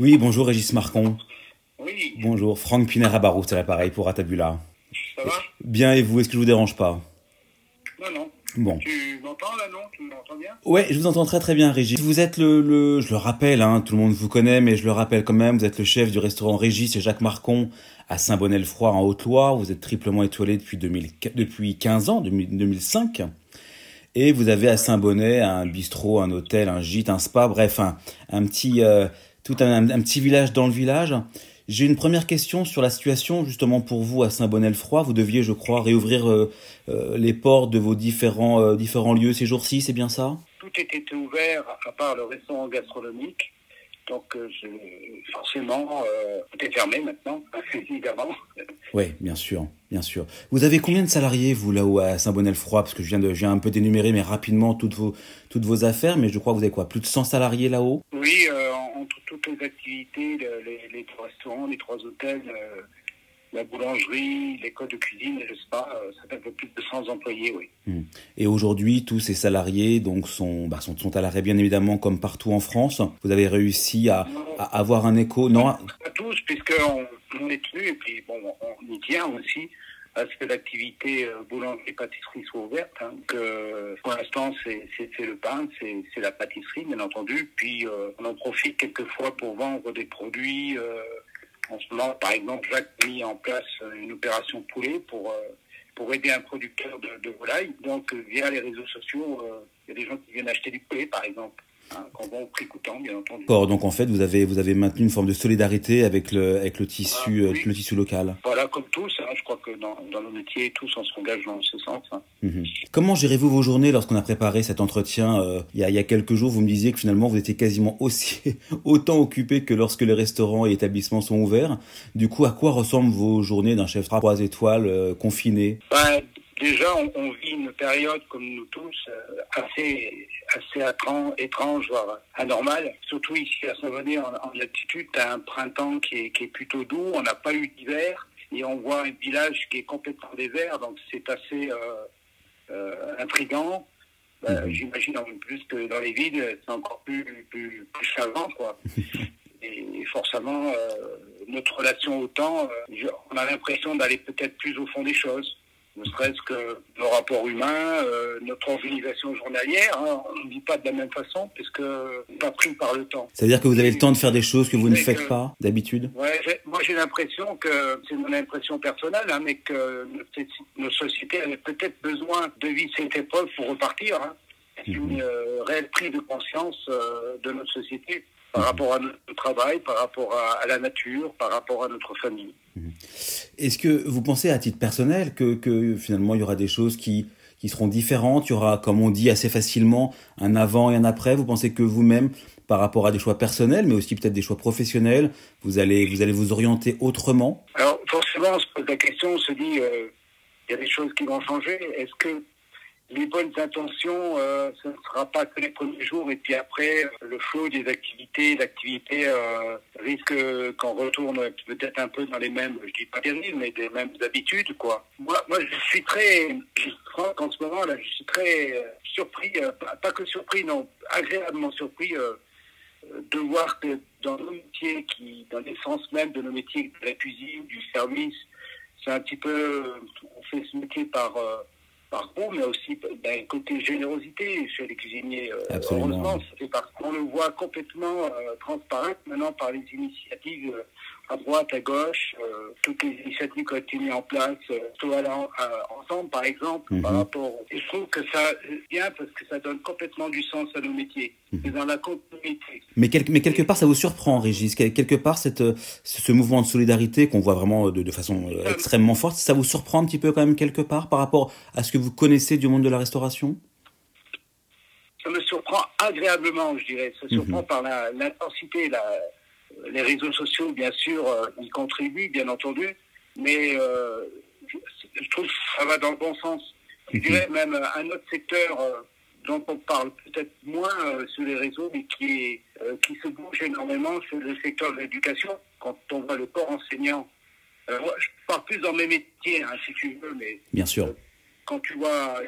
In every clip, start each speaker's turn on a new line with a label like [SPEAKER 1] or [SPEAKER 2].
[SPEAKER 1] Oui, bonjour Régis Marcon.
[SPEAKER 2] Oui,
[SPEAKER 1] Bonjour, Franck Pinera-Barou, c'est l'appareil pour Atabula.
[SPEAKER 2] ça va?
[SPEAKER 1] Bien et vous, est-ce que je vous dérange pas?
[SPEAKER 2] Non, non.
[SPEAKER 1] Bon.
[SPEAKER 2] Tu m'entends là, non? Tu m'entends bien?
[SPEAKER 1] Ouais, je vous entends très très bien Régis. Vous êtes le, le je le rappelle, hein, tout le monde vous connaît, mais je le rappelle quand même, vous êtes le chef du restaurant Régis et Jacques Marcon à Saint-Bonnet-le-Froid en Haute-Loire. Vous êtes triplement étoilé depuis 2000, depuis 15 ans, 2000 2005. Et vous avez à Saint-Bonnet un bistrot, un hôtel, un gîte, un spa, bref, un, un petit, euh, tout un, un petit village dans le village. J'ai une première question sur la situation justement pour vous à Saint-Bonnet-le-Froid. Vous deviez, je crois, réouvrir euh, euh, les portes de vos différents, euh, différents lieux ces jours-ci, c'est bien ça?
[SPEAKER 2] Tout était ouvert à part le restaurant gastronomique. Donc, euh, je- forcément, euh, tout est fermé maintenant, évidemment.
[SPEAKER 1] Oui, bien sûr, bien sûr. Vous avez combien de salariés, vous, là-haut à Saint-Bonnet-le-Froid Parce que je viens, de, je viens un peu d'énumérer, mais rapidement, toutes vos, toutes vos affaires. Mais je crois que vous avez quoi? Plus de 100 salariés là-haut?
[SPEAKER 2] Oui, euh, entre toutes les activités, le- les, les trois restaurants, les trois hôtels, la boulangerie, l'école de cuisine et le spa, euh, ça fait un peu plus de 100 employés, oui.
[SPEAKER 1] Et aujourd'hui, tous ces salariés donc sont, bah, sont, sont à l'arrêt, bien évidemment, comme partout en France. Vous avez réussi à, à avoir un écho Non,
[SPEAKER 2] Pas tous, puisqu'on on est tenu, et puis bon, on y tient aussi à ce que l'activité euh, boulangerie-pâtisserie soit ouverte. Hein. Donc, euh, pour l'instant, c'est le pain, c'est c'est la pâtisserie, bien entendu. Puis, euh, on en profite quelquefois pour vendre des produits. euh, en ce moment, par exemple, Jacques a mis en place une opération poulet pour... euh, pour aider un producteur de, de volaille. Donc, euh, via les réseaux sociaux, euh, il y a des gens qui viennent acheter du poulet, par exemple, bon prix coûtant, bien entendu.
[SPEAKER 1] Donc en fait, vous avez, vous avez maintenu une forme de solidarité avec le, avec le tissu,
[SPEAKER 2] Ah, oui.
[SPEAKER 1] avec le tissu local.
[SPEAKER 2] Voilà, comme tous, hein, je crois que dans, dans nos métiers, tous on s'engage dans ce sens. hein.
[SPEAKER 1] Mhm. Comment gérez-vous vos journées lorsqu'on a préparé cet entretien euh, il, y a, il y a quelques jours Vous me disiez que finalement vous étiez quasiment aussi autant occupé que lorsque les restaurants et établissements sont ouverts. Du coup, à quoi ressemblent vos journées d'un chef 3 étoiles euh, confiné?
[SPEAKER 2] Ben, déjà, on, on vit une période, comme nous tous, euh, assez, assez attran- étrange, voire anormale. Surtout ici à Savonnet, en, en altitude, tu as un printemps qui est, qui est plutôt doux, on n'a pas eu d'hiver, et on voit un village qui est complètement désert, donc c'est assez euh, euh, intriguant. Ben,
[SPEAKER 1] Mhm.
[SPEAKER 2] J'imagine en plus que dans les villes, c'est encore plus, plus, plus chavant, quoi. Et forcément, euh, notre relation au temps, euh, on a l'impression d'aller peut-être plus au fond des choses. Ne serait-ce que nos rapports humains, euh, notre organisation journalière, hein, on ne vit pas de la même façon puisque pas pris par le temps.
[SPEAKER 1] C'est-à-dire que vous avez le temps de faire des choses que vous ne faites
[SPEAKER 2] que-
[SPEAKER 1] pas d'habitude
[SPEAKER 2] Ouais, moi j'ai l'impression que, c'est mon impression personnelle, hein, mais que notre, nos sociétés avaient peut-être besoin de vivre cette épreuve pour repartir. Hein. C'est une euh, réelle prise de conscience euh, de notre société par rapport à notre travail, par rapport à, à la nature, par rapport à notre famille.
[SPEAKER 1] Est-ce que vous pensez à titre personnel que, que finalement il y aura des choses qui, qui seront différentes? Il y aura, comme on dit assez facilement, un avant et un après? Vous pensez que vous-même, par rapport à des choix personnels, mais aussi peut-être des choix professionnels, vous allez vous, allez vous orienter autrement?
[SPEAKER 2] Alors forcément, on se pose la question, on se dit, euh, il y a des choses qui vont changer. Est-ce que les bonnes intentions, euh, ce ne sera pas que les premiers jours et puis après, le flot des activités, l'activité euh, risque qu'on retourne peut-être un peu dans les mêmes, je dis pas terribles, mais des mêmes habitudes, quoi. Moi, moi je suis très, Franck, en ce moment, là, je suis très euh, surpris, euh, pas, pas que surpris, non, agréablement surpris euh, de voir que dans nos métiers, qui, dans l'essence même de nos métiers, de la cuisine, du service, c'est un petit peu, on fait ce métier par, par goût, mais aussi d'un côté générosité chez les cuisiniers. Euh,
[SPEAKER 1] Absolument.
[SPEAKER 2] Heureusement, c'est parce qu'on le voit complètement euh, transparaître maintenant par les initiatives euh, à droite, à gauche, euh, toutes les initiatives qui ont été mises en place, tout euh, ensemble, par exemple,
[SPEAKER 1] Mhm.
[SPEAKER 2] par rapport. Et je trouve que ça bien parce que ça donne complètement du sens à nos métiers. C'est dans la continuité.
[SPEAKER 1] mais, quel- mais quelque part, ça vous surprend, Régis. Quel- Quelque part, cette, ce mouvement de solidarité qu'on voit vraiment de, de façon extrêmement forte, ça vous surprend un petit peu quand même quelque part par rapport à ce que vous connaissez du monde de la restauration?
[SPEAKER 2] Ça me surprend agréablement, je dirais. Ça surprend
[SPEAKER 1] Mhm.
[SPEAKER 2] par la- l'intensité. Les réseaux sociaux, bien sûr, euh, y contribuent, bien entendu, mais euh, je, je trouve que ça va dans le bon sens. Je
[SPEAKER 1] Mhm.
[SPEAKER 2] dirais même euh, un autre secteur euh, dont on parle peut-être moins euh, sur les réseaux, mais qui, est, euh, qui se bouge énormément, c'est le secteur de l'éducation. Quand on voit le corps enseignant, euh, moi, je parle plus dans mes métiers, hein, si tu veux, mais
[SPEAKER 1] Bien sûr.
[SPEAKER 2] quand tu vois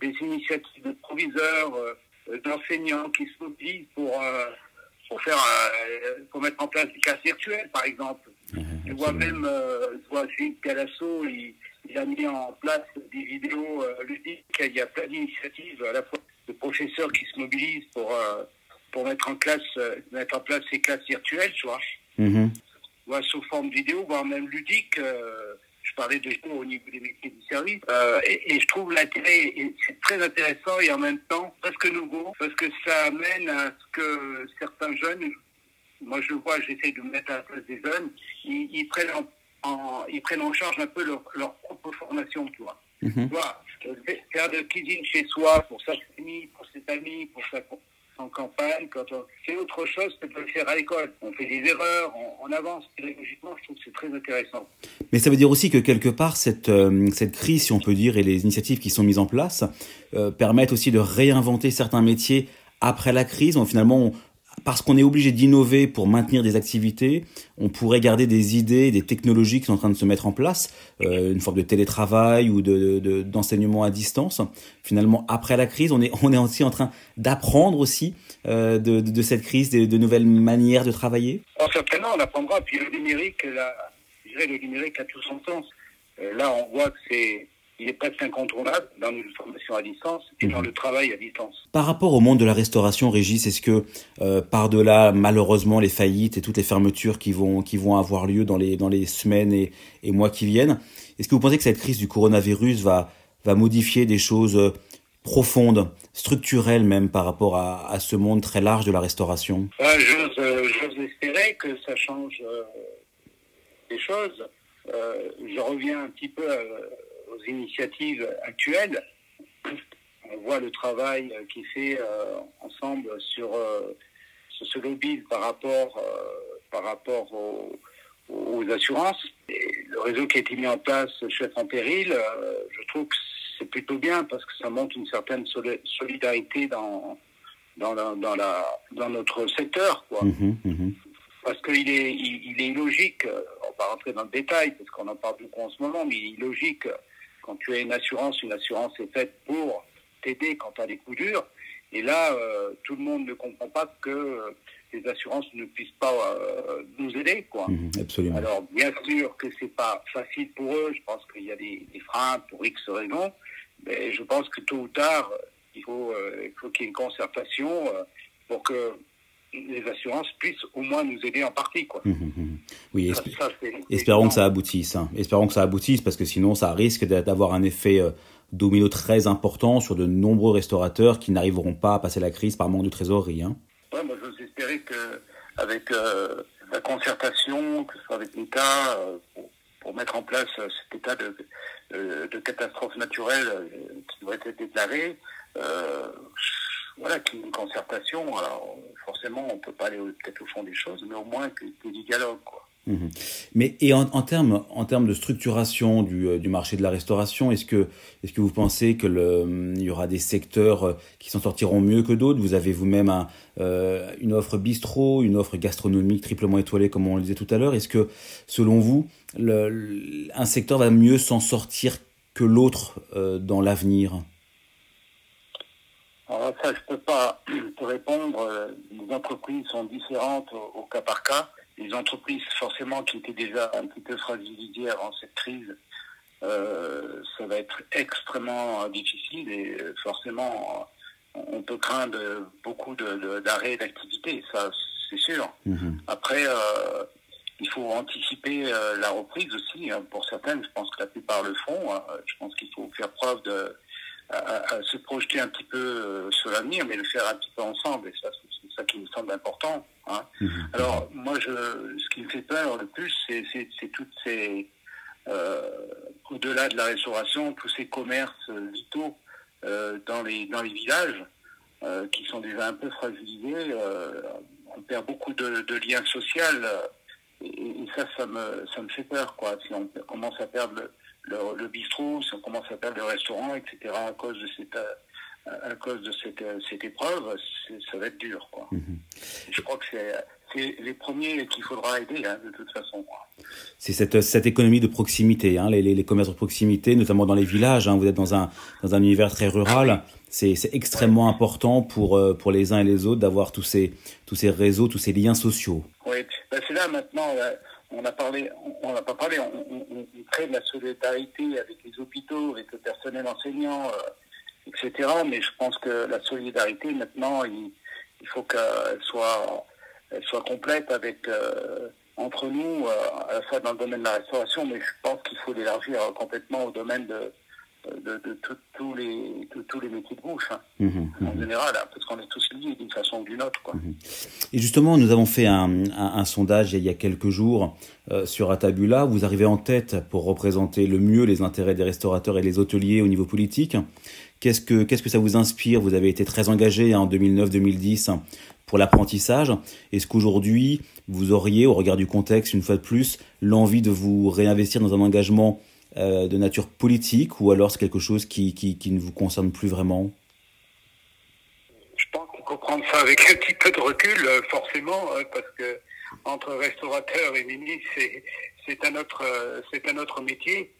[SPEAKER 2] des initiatives de proviseurs, euh, d'enseignants qui se mobilisent pour, euh, pour faire, euh, pour mettre en place des classes virtuelles, par exemple. je vois même, euh, je vois Philippe Calasso, il, il, a mis en place des vidéos euh, ludiques. Il y a plein d'initiatives, à la fois de professeurs qui se mobilisent pour pour mettre en classe, mettre en place ces classes virtuelles, tu vois. Mm sous forme vidéo, voire même ludique. Euh, je parlais de au niveau des métiers du service. Euh, et, et, je trouve l'intérêt, c'est très intéressant et en même temps presque nouveau, parce que ça amène à ce que certains jeunes, moi je vois, j'essaie de me mettre à la place des jeunes, ils, ils prennent en, ils prennent en charge un peu leur, leur propre formation, tu vois. Mm -hmm. tu vois faire de cuisine chez soi pour sa famille, pour ses amis, pour sa en campagne, quand on fait autre chose que de le faire à l'école. On fait des erreurs, on, on avance pédagogiquement, je trouve que c'est très intéressant.
[SPEAKER 1] Mais ça veut dire aussi que quelque part, cette, euh, cette crise, si on peut dire, et les initiatives qui sont mises en place, euh, permettent aussi de réinventer certains métiers après la crise. On, finalement, parce qu'on est obligé d'innover pour maintenir des activités, on pourrait garder des idées, des technologies qui sont en train de se mettre en place, euh, une forme de télétravail ou de, de, d'enseignement à distance. Finalement, après la crise, on est, on est aussi en train d'apprendre aussi euh, de, de, de, cette crise, de, de, nouvelles manières de travailler.
[SPEAKER 2] Oh, certainement, on apprendra. Puis le numérique, là, je dirais, le numérique a tout son sens. Euh, là, on voit que c'est il est presque incontournable dans une formation à distance et dans le travail à distance.
[SPEAKER 1] Par rapport au monde de la restauration, Régis, est-ce que euh, par-delà malheureusement les faillites et toutes les fermetures qui vont, qui vont avoir lieu dans les, dans les semaines et, et mois qui viennent, est-ce que vous pensez que cette crise du coronavirus va, va modifier des choses profondes, structurelles même par rapport à, à ce monde très large de la restauration?
[SPEAKER 2] Euh, J'ose euh, espérer que ça change euh, des choses. Euh, je reviens un petit peu aux initiatives actuelles. On voit le travail qui est fait euh, ensemble sur, euh, sur, ce lobby par rapport, euh, par rapport aux, aux assurances. Et le réseau qui a été mis en place, Chef en péril, je trouve que c'est plutôt bien parce que ça montre une certaine solidarité dans, dans, la, dans, la, dans notre secteur. Quoi.
[SPEAKER 1] Mmh, mmh.
[SPEAKER 2] Parce qu'il est, il, il est illogique, on va pas rentrer dans le détail parce qu'on en parle beaucoup en ce moment, mais il est illogique quand tu as une assurance, une assurance est faite pour t'aider quand tu as des coups durs. Et là, euh, tout le monde ne comprend pas que euh, les assurances ne puissent pas euh, nous aider, quoi.
[SPEAKER 1] Mmh, absolument.
[SPEAKER 2] Alors, bien sûr que c'est pas facile pour eux. Je pense qu'il y a des, des, freins pour X raisons, mais je pense que tôt ou tard, il faut, il faut qu'il y ait une concertation pour que les assurances puissent au moins nous aider en partie. Quoi.
[SPEAKER 1] Mmh, mmh. Oui, ça, ça, espérons que ça aboutisse. Hein. Espérons que ça aboutisse parce que sinon ça risque d'avoir un effet euh, domino très important sur de nombreux restaurateurs qui n'arriveront pas à passer la crise par manque de trésorerie. Hein.
[SPEAKER 2] Ouais, moi, j'ose espérer qu'avec euh, la concertation, que ce soit avec l'État, euh, pour, pour, mettre en place cet état de, de catastrophe naturelle qui devrait être déclaré, voilà, qu'il une concertation. Alors, forcément, on ne peut pas aller peut-être au fond des choses, mais au moins qu'il y ait du dialogue. Quoi.
[SPEAKER 1] Mmh. Mais et en, en, termes en termes de structuration du, euh, du marché de la restauration, est-ce que est-ce que vous pensez que le il y aura des secteurs euh, qui s'en sortiront mieux que d'autres? Vous avez vous-même euh, une offre bistrot, une offre gastronomique triplement étoilée, comme on le disait tout à l'heure. Est-ce que selon vous, le, un secteur va mieux s'en sortir que l'autre dans l'avenir?
[SPEAKER 2] Ça, je peux pas te répondre. Les entreprises sont différentes au, au, cas par cas. Les entreprises, forcément, qui étaient déjà un petit peu fragilisées avant cette crise, euh, ça va être extrêmement difficile et forcément, on peut craindre beaucoup d'arrêts d'activité, ça, c'est sûr.
[SPEAKER 1] Mmh.
[SPEAKER 2] Après, euh, il faut anticiper euh, la reprise aussi. Hein. Pour certaines, je pense que la plupart le font. Hein. Je pense qu'il faut faire preuve de à, à, se projeter un petit peu euh, sur l'avenir, mais le faire un petit peu ensemble. Et ça, c'est ça qui me semble important. Hein.
[SPEAKER 1] Mmh.
[SPEAKER 2] Alors, moi, je, ce qui me fait peur le plus, c'est toutes ces, euh, au-delà de la restauration, tous ces commerces vitaux euh, dans les dans les villages euh, qui sont déjà un peu fragilisés. On perd beaucoup de, de liens sociaux. Et, et, ça, ça me ça me fait peur, quoi. Si on commence à perdre le, le, le, bistrot, si on commence à perdre le restaurant, etc., à cause de cette, à cause de cette, cette épreuve, ça va être dur. Quoi.
[SPEAKER 1] Mmh.
[SPEAKER 2] Je crois que c'est les premiers qu'il faudra aider, hein, de toute façon.
[SPEAKER 1] C'est cette, cette économie de proximité, hein, les, les, les, commerces de proximité, notamment dans les villages. Hein, vous êtes dans un, dans un univers très rural. C'est extrêmement important pour, euh, pour les uns et les autres d'avoir tous ces, tous ces réseaux, tous ces liens sociaux.
[SPEAKER 2] Oui, ben c'est là maintenant, on a parlé, on n'a pas parlé, on, crée de la solidarité avec les hôpitaux, avec le personnel enseignant, euh, etc. Mais je pense que la solidarité maintenant, il, il faut qu'elle soit, elle soit complète avec euh, entre nous, euh, à la fois dans le domaine de la restauration, mais je pense qu'il faut l'élargir complètement au domaine de, de, de tous les, de, tous les métiers de bouche, hein, mmh, en mmh. général, hein, parce qu'on est tous liés d'une façon ou d'une autre. Quoi. Mmh.
[SPEAKER 1] Et justement, nous avons fait un, un, un sondage il y a quelques jours euh, sur Atabula. Vous arrivez en tête pour représenter le mieux les intérêts des restaurateurs et des hôteliers au niveau politique. Qu'est-ce que, qu'est-ce que ça vous inspire? Vous avez été très engagé hein, en 2009-2010 pour l'apprentissage. Est-ce qu'aujourd'hui, vous auriez, au regard du contexte, une fois de plus, l'envie de vous réinvestir dans un engagement euh, de nature politique ou alors c'est quelque chose qui, qui, qui, ne vous concerne plus vraiment?
[SPEAKER 2] Je pense qu'il faut prendre ça avec un petit peu de recul, euh, forcément, euh, parce que entre restaurateur et ministre, c'est, c'est un autre, c'est un autre métier.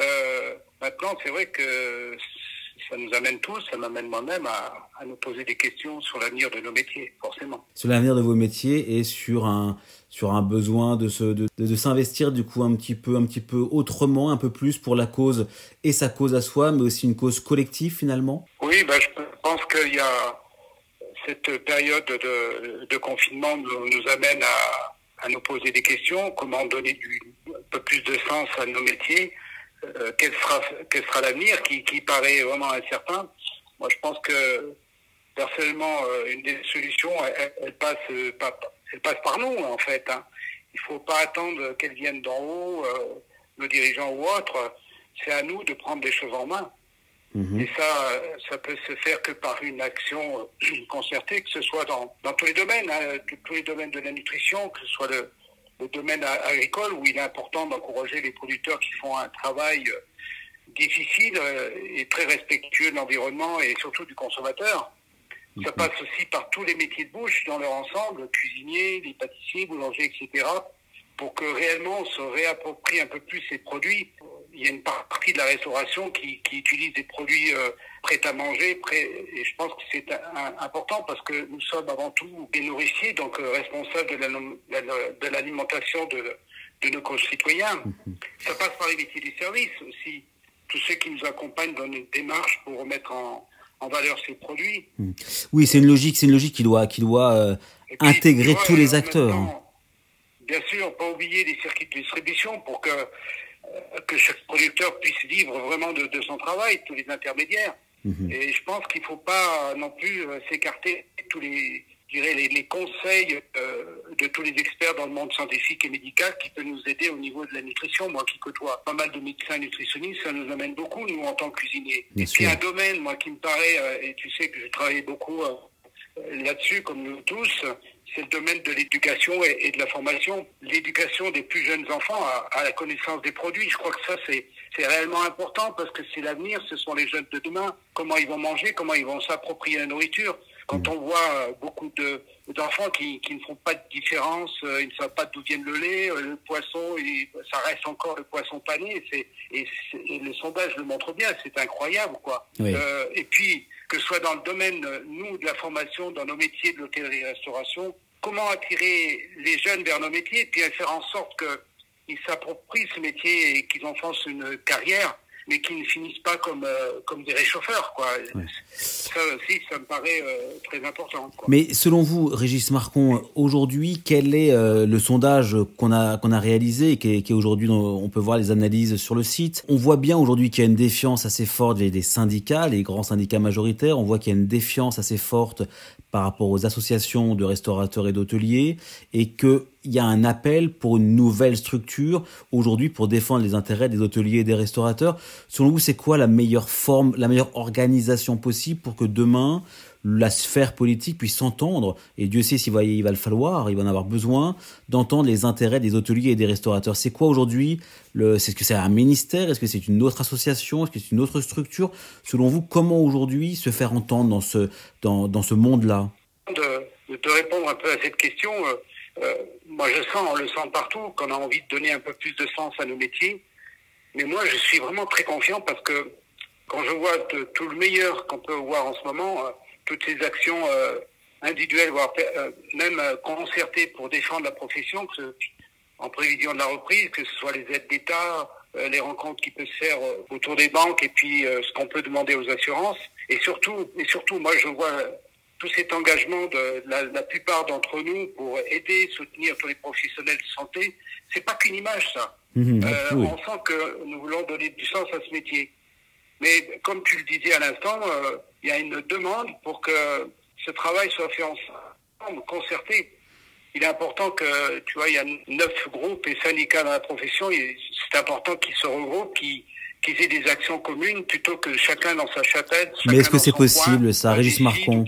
[SPEAKER 2] Euh, maintenant, c'est vrai que ça nous amène tous, ça m'amène moi-même à, à, nous poser des questions sur l'avenir de nos métiers, forcément.
[SPEAKER 1] Sur l'avenir de vos métiers et sur un, sur un besoin de, se, de, de, s'investir du coup un petit peu, un petit peu autrement, un peu plus pour la cause et sa cause à soi, mais aussi une cause collective finalement.
[SPEAKER 2] Oui, ben, je pense qu'il y a cette période de, de confinement nous, nous amène à, à, nous poser des questions, comment donner du, un peu plus de sens à nos métiers? Euh, quel sera, quel sera l'avenir qui, qui, paraît vraiment incertain? Moi, je pense que personnellement, euh, une des solutions, elle, passe, euh, elle passe par nous, en fait. Hein. Il faut pas attendre qu'elle vienne d'en haut, euh, nos dirigeants ou autres. C'est à nous de prendre des choses en main. Mmh. Et ça, ça peut se faire que par une action concertée, que ce soit dans, dans tous les domaines, hein, tous les domaines de la nutrition, que ce soit le, le domaine agricole où il est important d'encourager les producteurs qui font un travail euh, difficile euh, et très respectueux de l'environnement et surtout du consommateur. Ça mhm. passe aussi par tous les métiers de bouche dans leur ensemble, cuisiniers, les pâtissiers, boulangers, etc., pour que réellement on se réapproprie un peu plus ces produits il y a une partie de la restauration qui, qui utilise des produits euh, prêts à manger, prêts, et je pense que c'est important parce que nous sommes avant tout des nourriciers, donc euh, responsables de l'alimentation de, de, nos concitoyens. Mm-hmm. Ça passe par les métiers du service aussi, tous ceux qui nous accompagnent dans une démarche pour remettre en, en valeur ces produits.
[SPEAKER 1] Mm. Oui, c'est une logique, c'est une logique qui doit, qui doit euh, puis, intégrer vois, tous les acteurs.
[SPEAKER 2] Bien sûr, pas oublier les circuits de distribution pour que que chaque producteur puisse vivre vraiment de, de son travail, tous les intermédiaires. Mmh. Et je pense qu'il ne faut pas non plus euh, s'écarter tous les, dirais, les, les conseils euh, de tous les experts dans le monde scientifique et médical qui peuvent nous aider au niveau de la nutrition. Moi qui côtoie pas mal de médecins nutritionnistes, ça nous amène beaucoup, nous, en tant que cuisiniers. et puis un domaine, moi, qui me paraît, euh, et tu sais que j'ai travaillé beaucoup euh, là-dessus, comme nous tous, c'est le domaine de l'éducation et, et, de la formation. L'éducation des plus jeunes enfants à, à, la connaissance des produits. Je crois que ça, c'est, c'est réellement important parce que c'est l'avenir, ce sont les jeunes de demain. Comment ils vont manger, comment ils vont s'approprier la nourriture. Quand on voit beaucoup de, d'enfants qui, qui ne font pas de différence, euh, ils ne savent pas d'où vient le lait, euh, le poisson, il, ça reste encore le poisson pané. Et, c'est, et le sondage le montre bien, c'est incroyable, quoi. Oui. Euh, et puis, que ce soit dans le domaine, nous, de la formation, dans nos métiers de l'hôtellerie-restauration, comment attirer les jeunes vers nos métiers et puis faire en sorte qu'ils s'approprient ce métier et qu'ils en fassent une carrière mais qui ne finissent pas comme, euh, comme des réchauffeurs. Quoi. Ouais. Ça aussi, ça me paraît euh, très important. Quoi.
[SPEAKER 1] Mais selon vous, Régis Marcon, aujourd'hui, quel est euh, le sondage qu'on a, qu'on a réalisé et qui est, aujourd'hui, on peut voir les analyses sur le site? On voit bien aujourd'hui qu'il y a une défiance assez forte des, des syndicats, les grands syndicats majoritaires. On voit qu'il y a une défiance assez forte par rapport aux associations de restaurateurs et d'hôteliers et que il y a un appel pour une nouvelle structure aujourd'hui pour défendre les intérêts des hôteliers et des restaurateurs. Selon vous, c'est quoi la meilleure forme, la meilleure organisation possible pour que demain la sphère politique puisse s'entendre? Et Dieu sait s'il va, il va le falloir, il va en avoir besoin d'entendre les intérêts des hôteliers et des restaurateurs. C'est quoi aujourd'hui le, c'est ce que c'est un ministère, est-ce que c'est une autre association, est-ce que c'est une autre structure? Selon vous, comment aujourd'hui se faire entendre dans ce dans, dans ce monde-là?
[SPEAKER 2] De, de répondre un peu à cette question. Euh moi, je sens, on le sent partout, qu'on a envie de donner un peu plus de sens à nos métiers. Mais moi, je suis vraiment très confiant parce que quand je vois tout le meilleur qu'on peut voir en ce moment, toutes ces actions individuelles, voire même concertées pour défendre la profession, en prévision de la reprise, que ce soit les aides d'État, euh, les rencontres qui peuvent se faire euh, autour des banques et puis euh, ce qu'on peut demander aux assurances. Et surtout, et surtout, moi je vois tout cet engagement de la, plupart d'entre nous pour aider, soutenir tous les professionnels de santé. C'est pas qu'une image, ça. Mmh, on sent que nous voulons donner du sens à ce métier. Mais comme tu le disais à l'instant, il y a une demande pour que ce travail soit fait ensemble, concerté il est important que, tu vois, il y a neuf groupes et syndicats dans la profession. C'est important qu'ils se regroupent, qu'ils aient des actions communes plutôt que chacun dans sa chapelle.
[SPEAKER 1] Mais est-ce que c'est possible, ça, Régis Marcon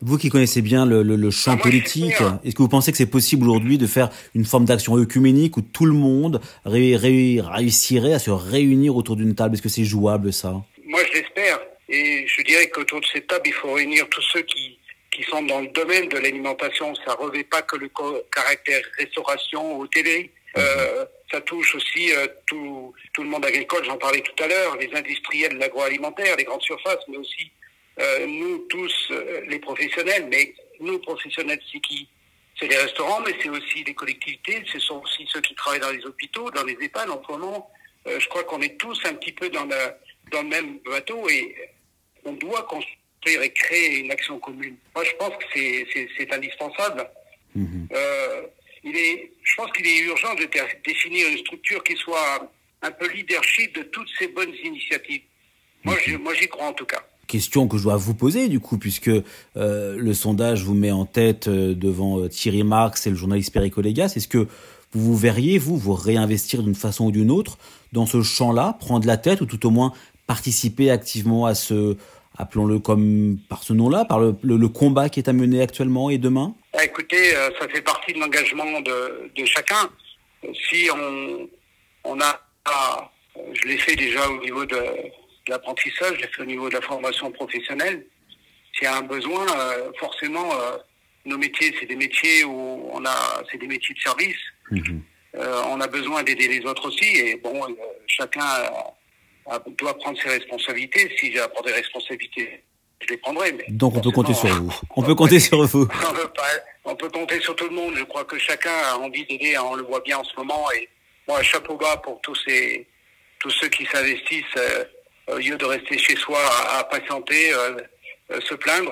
[SPEAKER 1] Vous qui connaissez bien le, champ ah, politique, est-ce que vous pensez que c'est possible aujourd'hui de faire une forme d'action œcuménique où tout le monde réussirait à se réunir autour d'une table? Est-ce que c'est jouable, ça?
[SPEAKER 2] Moi, je l'espère. Et je dirais qu'autour de cette table, il faut réunir tous ceux qui qui sont dans le domaine de l'alimentation. Ça revêt pas que le caractère restauration, hôtellerie. Euh, ça touche aussi euh, tout, tout le monde agricole, j'en parlais tout à l'heure, les industriels de l'agroalimentaire, les grandes surfaces, mais aussi euh, nous tous, euh, les professionnels. Mais nous, professionnels, c'est qui? C'est les restaurants, mais c'est aussi les collectivités, ce sont aussi ceux qui travaillent dans les hôpitaux, dans les EHPAD en ce moment. je crois qu'on est tous un petit peu dans le, dans le même bateau et on doit construire et créer une action commune. Moi, je pense que c'est indispensable. Mhm. Euh, il est, je pense qu'il est urgent de définir une structure qui soit un peu leadership de toutes ces bonnes initiatives. Moi, j'y crois en tout cas.
[SPEAKER 1] Question que je dois vous poser du coup, puisque euh, le sondage vous met en tête euh, devant Thierry Marx et le journaliste Perico Légas. Est-ce que vous vous verriez, vous, vous réinvestir d'une façon ou d'une autre dans ce champ-là, prendre la tête ou tout au moins participer activement à ce, appelons-le comme par ce nom-là, par le, le, combat qui est à mener actuellement et demain
[SPEAKER 2] bah, Écoutez, euh, ça fait partie de l'engagement de, de, chacun. Si on, on a, je l'ai fait déjà au niveau de, l'apprentissage, je l'ai fait au niveau de la formation professionnelle. S'il y a un besoin, euh, forcément, euh, nos métiers, c'est des métiers où on a, c'est des métiers de service. Mhm. on a besoin d'aider les autres aussi. Et bon, chacun doit prendre ses responsabilités. Si j'ai à prendre des responsabilités, je les prendrai. Mais
[SPEAKER 1] Donc on peut compter sur vous. On peut compter sur vous.
[SPEAKER 2] On peut, compter sur tout le monde. Je crois que chacun a envie d'aider. On le voit bien en ce moment. Et moi, chapeau bas pour tous ces tous ceux qui s'investissent euh, au lieu de rester chez soi à, patienter, euh, euh, se plaindre,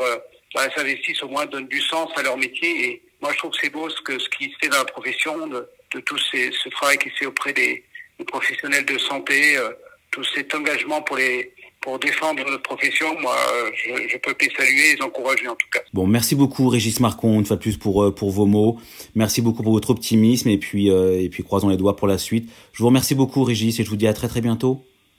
[SPEAKER 2] bah, s'investissent au moins donnent du sens à leur métier. Et moi, je trouve que c'est beau ce que ce qui se fait dans la profession, de, de tout ces, ce travail qui se fait auprès des, des professionnels de santé tout cet engagement pour les pour défendre notre profession, moi, je, peux les saluer et les encourager en tout cas.
[SPEAKER 1] Bon, merci beaucoup Régis Marcon, une fois de plus pour euh, pour vos mots. Merci beaucoup pour votre optimisme et puis euh, et puis croisons les doigts pour la suite. Je vous remercie beaucoup Régis et je vous dis à très très bientôt.